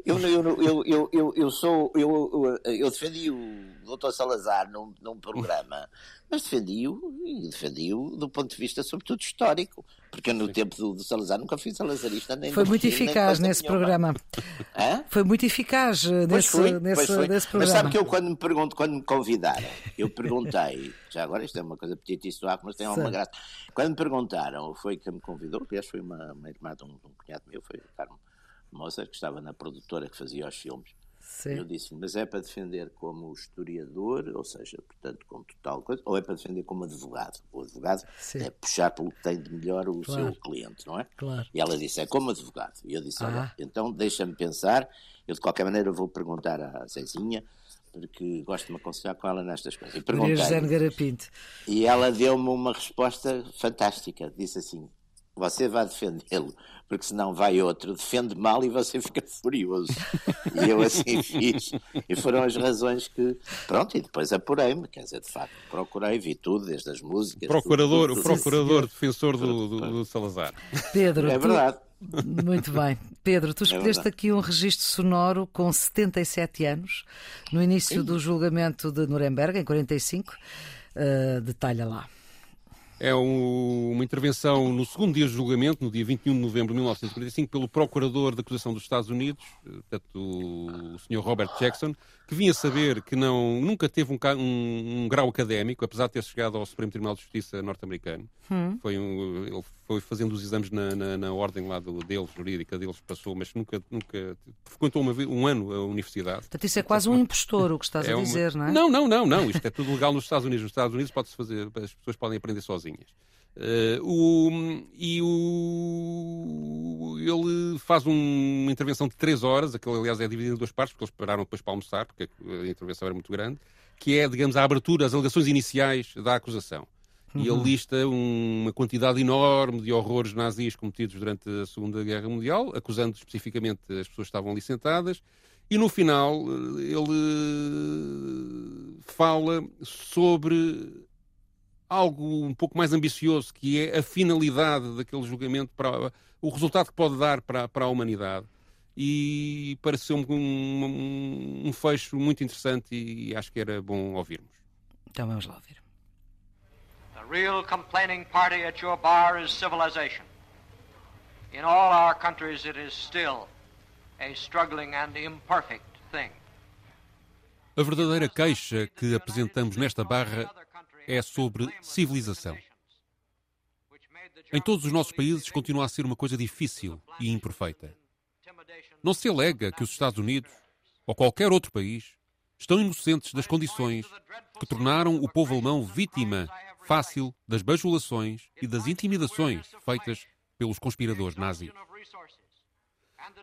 eu, eu, eu, eu, eu, eu sou, eu, eu defendi o Dr. Salazar num, num programa mas defendi-o e defendi-o do ponto de vista, sobretudo, histórico. Porque eu, no tempo do, do, Salazar, nunca fui salazarista nem Foi muito eficaz nesse nenhuma. programa. Hã? Foi muito eficaz eh, nesse, fui, nesse, nesse, programa. Mas sabe que eu, quando me pergunto, quando me convidaram, eu perguntei, já agora isto é uma coisa petitíssima, mas tem alguma graça. Quando me perguntaram, foi quem me convidou, aliás, foi uma, uma irmã de um, um cunhado meu, foi o Carmo Moça, que estava na produtora que fazia os filmes. Sim. Eu disse mas é para defender como historiador, ou seja, portanto, com total coisa, ou é para defender como advogado? O advogado Sim. é puxar pelo que tem de melhor o claro. seu cliente, não é? Claro. E ela disse, é como advogado. E eu disse, olha, ah. então deixa-me pensar, eu de qualquer maneira vou perguntar à Zezinha, porque gosto de me aconselhar com ela nestas coisas. E, e ela deu-me uma resposta fantástica. Disse assim: Você vai defendê-lo, porque senão vai outro, defende mal e você [laughs] fica furioso. e eu assim [laughs] fiz. E foram as razões que. Pronto, e depois apurei-me, quer dizer, de facto, procurei, vi tudo, desde as músicas. Procurador, tudo, tudo, o procurador sim, defensor do, do, do, Salazar. Pedro. É verdade. Tu... Muito bem. Pedro, tu é escolheste é aqui um registro sonoro com 77 anos, no início sim. do julgamento de Nuremberg, em 45. Uh, detalha lá. É um, uma intervenção no segundo dia de julgamento, no dia 21 de novembro de 1945, pelo procurador da acusação dos Estados Unidos, eh, portanto, o, o Sr. Robert Jackson, que vinha saber que não, nunca teve um, um, um, grau académico, apesar de ter chegado ao Supremo Tribunal de Justiça norte-americano. Hum. Foi um, ele foi fazendo os exames na, na, na ordem lá do, deles, jurídica deles, passou, mas nunca, nunca frequentou uma, um ano a universidade. Portanto, isso é quase um impostor o que estás é a dizer, uma... não é? Não, não, não, não. Isto é tudo legal nos Estados Unidos. Nos Estados Unidos pode-se fazer, as pessoas podem aprender sozinhas. Uh, o, e o, ele faz um, uma intervenção de três horas, aquele aliás é dividido em duas partes, porque eles pararam depois para almoçar, porque a intervenção era muito grande, que é, digamos, a abertura, as alegações iniciais da acusação. Uhum. E ele uhum. lista uma quantidade enorme de horrores nazis cometidos durante a Segunda Guerra Mundial, acusando especificamente as pessoas que estavam ali sentadas, e no final ele fala sobre algo um pouco mais ambicioso, que é a finalidade daquele julgamento, para o resultado que pode dar para, para a humanidade. E pareceu-me um, um, um fecho muito interessante e acho que era bom ouvirmos. Então vamos lá ouvir. The real complaining party at your bar is civilization. In all our countries it is still a struggling and imperfect thing. A verdadeira queixa que apresentamos nesta barra é sobre civilização. Em todos os nossos países continua a ser uma coisa difícil e imperfeita. Não se alega que os Estados Unidos, ou qualquer outro país, estão inocentes das condições que tornaram o povo alemão vítima fácil das bajulações e das intimidações feitas pelos conspiradores nazis.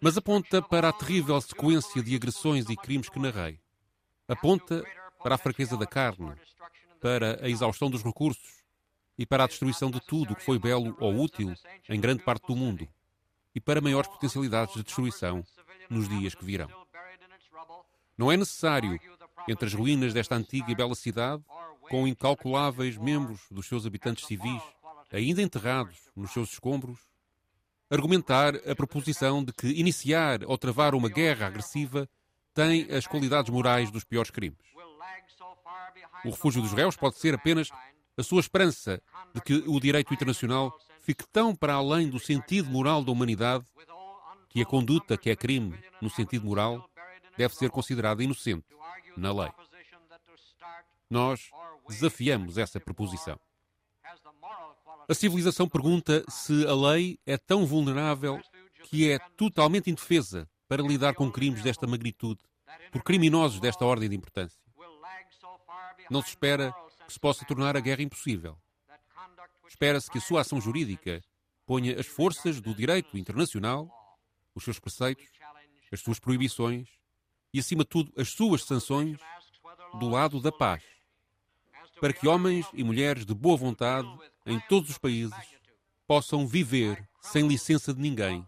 Mas aponta para a terrível sequência de agressões e crimes que narrei. Aponta para a fraqueza da carne, para a exaustão dos recursos e para a destruição de tudo o que foi belo ou útil em grande parte do mundo e para maiores potencialidades de destruição nos dias que virão. Não é necessário, entre as ruínas desta antiga e bela cidade, com incalculáveis membros dos seus habitantes civis, ainda enterrados nos seus escombros, argumentar a proposição de que iniciar ou travar uma guerra agressiva tem as qualidades morais dos piores crimes. O refúgio dos réus pode ser apenas a sua esperança de que o direito internacional fique tão para além do sentido moral da humanidade que a conduta que é crime no sentido moral deve ser considerada inocente na lei. Nós desafiamos essa proposição. A civilização pergunta se a lei é tão vulnerável que é totalmente indefesa para lidar com crimes desta magnitude por criminosos desta ordem de importância. Não se espera que se possa tornar a guerra impossível. Espera-se que a sua ação jurídica ponha as forças do direito internacional, os seus preceitos, as suas proibições e, acima de tudo, as suas sanções do lado da paz, para que homens e mulheres de boa vontade em todos os países possam viver sem licença de ninguém,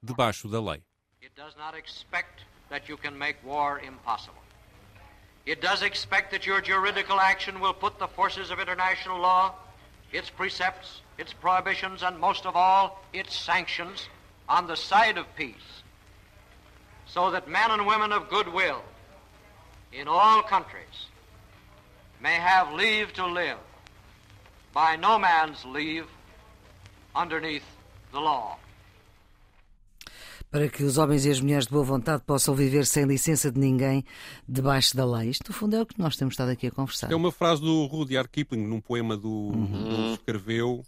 debaixo da lei. It does expect that your juridical action will put the forces of international law, its precepts, its prohibitions, and most of all, its sanctions, on the side of peace, so that men and women of goodwill in all countries may have leave to live by no man's leave underneath the law. Para que os homens e as mulheres de boa vontade possam viver sem licença de ninguém debaixo da lei. Isto, no fundo, é o que nós temos estado aqui a conversar. É uma frase do Rudyard Kipling, num poema do, uhum. que escreveu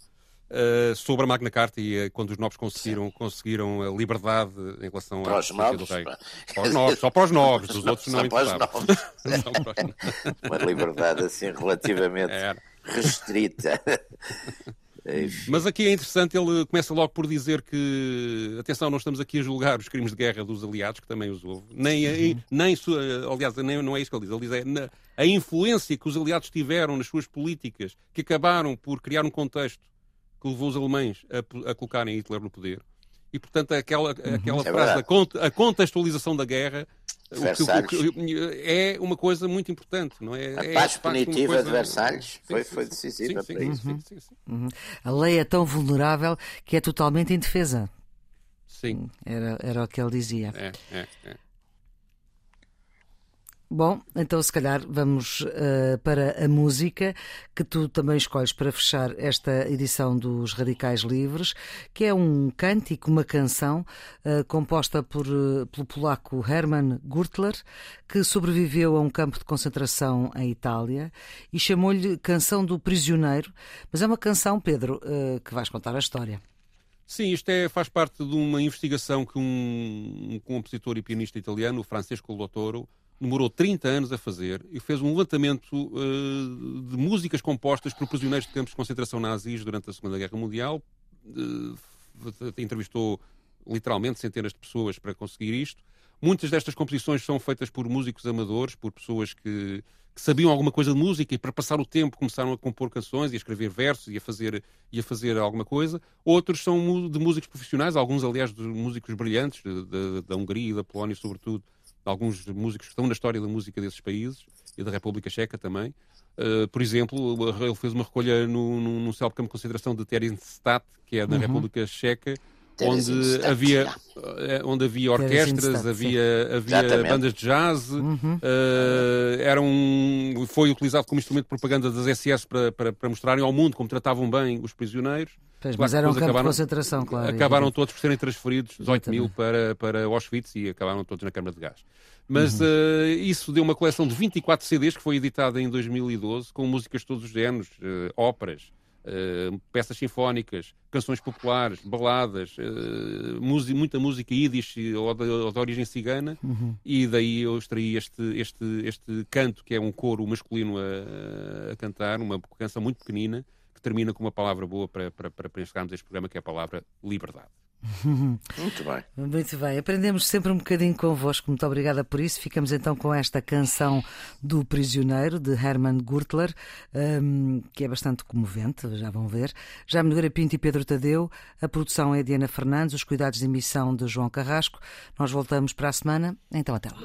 uh, sobre a Magna Carta e uh, quando os nobres conseguiram, conseguiram a liberdade em relação para à os nobres, do rei. Para os nobres, só para os nobres, dos outros não interessavam. [laughs] uma liberdade assim relativamente Era. restrita. Mas aqui é interessante, ele começa logo por dizer que, atenção, não estamos aqui a julgar os crimes de guerra dos aliados, que também os houve, nem, uhum. nem aliás, nem, não é isso que ele diz, ele diz é na, a influência que os aliados tiveram nas suas políticas, que acabaram por criar um contexto que levou os alemães a, a colocarem Hitler no poder. E, portanto, aquela, uhum. aquela é frase da a contextualização da guerra o que, o que, é uma coisa muito importante, não é? A é, paz punitiva coisa... de Versalhes foi, foi decisiva sim, para isso. Uhum. Uhum. A lei é tão vulnerável que é totalmente indefesa. Sim. Era, era o que ele dizia. É, é, é. Bom, então se calhar vamos uh, para a música que tu também escolhes para fechar esta edição dos Radicais Livres, que é um cântico, uma canção uh, composta por, uh, pelo polaco Hermann Gürtler, que sobreviveu a um campo de concentração em Itália e chamou-lhe Canção do Prisioneiro. Mas é uma canção, Pedro, que vais contar a história. Sim, isto é, faz parte de uma investigação que um, um compositor e pianista italiano, Francesco Lotoro, demorou 30 anos a fazer e fez um levantamento uh, de músicas compostas por prisioneiros de campos de concentração nazis durante a Segunda Guerra Mundial. Uh, entrevistou literalmente centenas de pessoas para conseguir isto. Muitas destas composições são feitas por músicos amadores, por pessoas que, que, sabiam alguma coisa de música e para passar o tempo começaram a compor canções e a escrever versos e a fazer, e a fazer alguma coisa. Outros são de músicos profissionais, alguns, aliás, de músicos brilhantes, da Hungria e da Polónia, sobretudo, alguns músicos que estão na história da música desses países e da República Checa também. Uh, por exemplo, ele fez uma recolha no, no, no célebre campo de concentração de Terenstadt, que é na uhum. República Checa, onde havia, eh, onde havia orquestras, havia, havia bandas de jazz, uhum. uh, era um, foi utilizado como instrumento de propaganda das SS para, para, para mostrarem ao mundo como tratavam bem os prisioneiros. Pois, mas era um campo acabaram, de concentração, claro. Acabaram e... todos por serem transferidos, 18 mil para, para Auschwitz e acabaram todos na Câmara de Gás. Mas uhum. uh, isso deu uma coleção de 24 CDs que foi editada em 2012, com músicas de todos os géneros, uh, óperas, Uh, peças sinfónicas, canções populares, baladas, uh, música, muita música yiddish ou de, ou de origem cigana, uhum. e daí eu extraí este, este, este canto, que é um coro masculino a, a, cantar, uma canção muito pequenina, que termina com uma palavra boa para, para, para encerrarmos este programa, que é a palavra liberdade. Muito bem. Muito bem. Aprendemos sempre um bocadinho convosco. Muito obrigada por isso. Ficamos então com esta canção do Prisioneiro, de Hermann Gurtler, um, que é bastante comovente, já vão ver. Jaime Nogueira Pinto e Pedro Tadeu. A produção é de Ana Fernandes, os cuidados de emissão de João Carrasco. Nós voltamos para a semana. Então, até lá.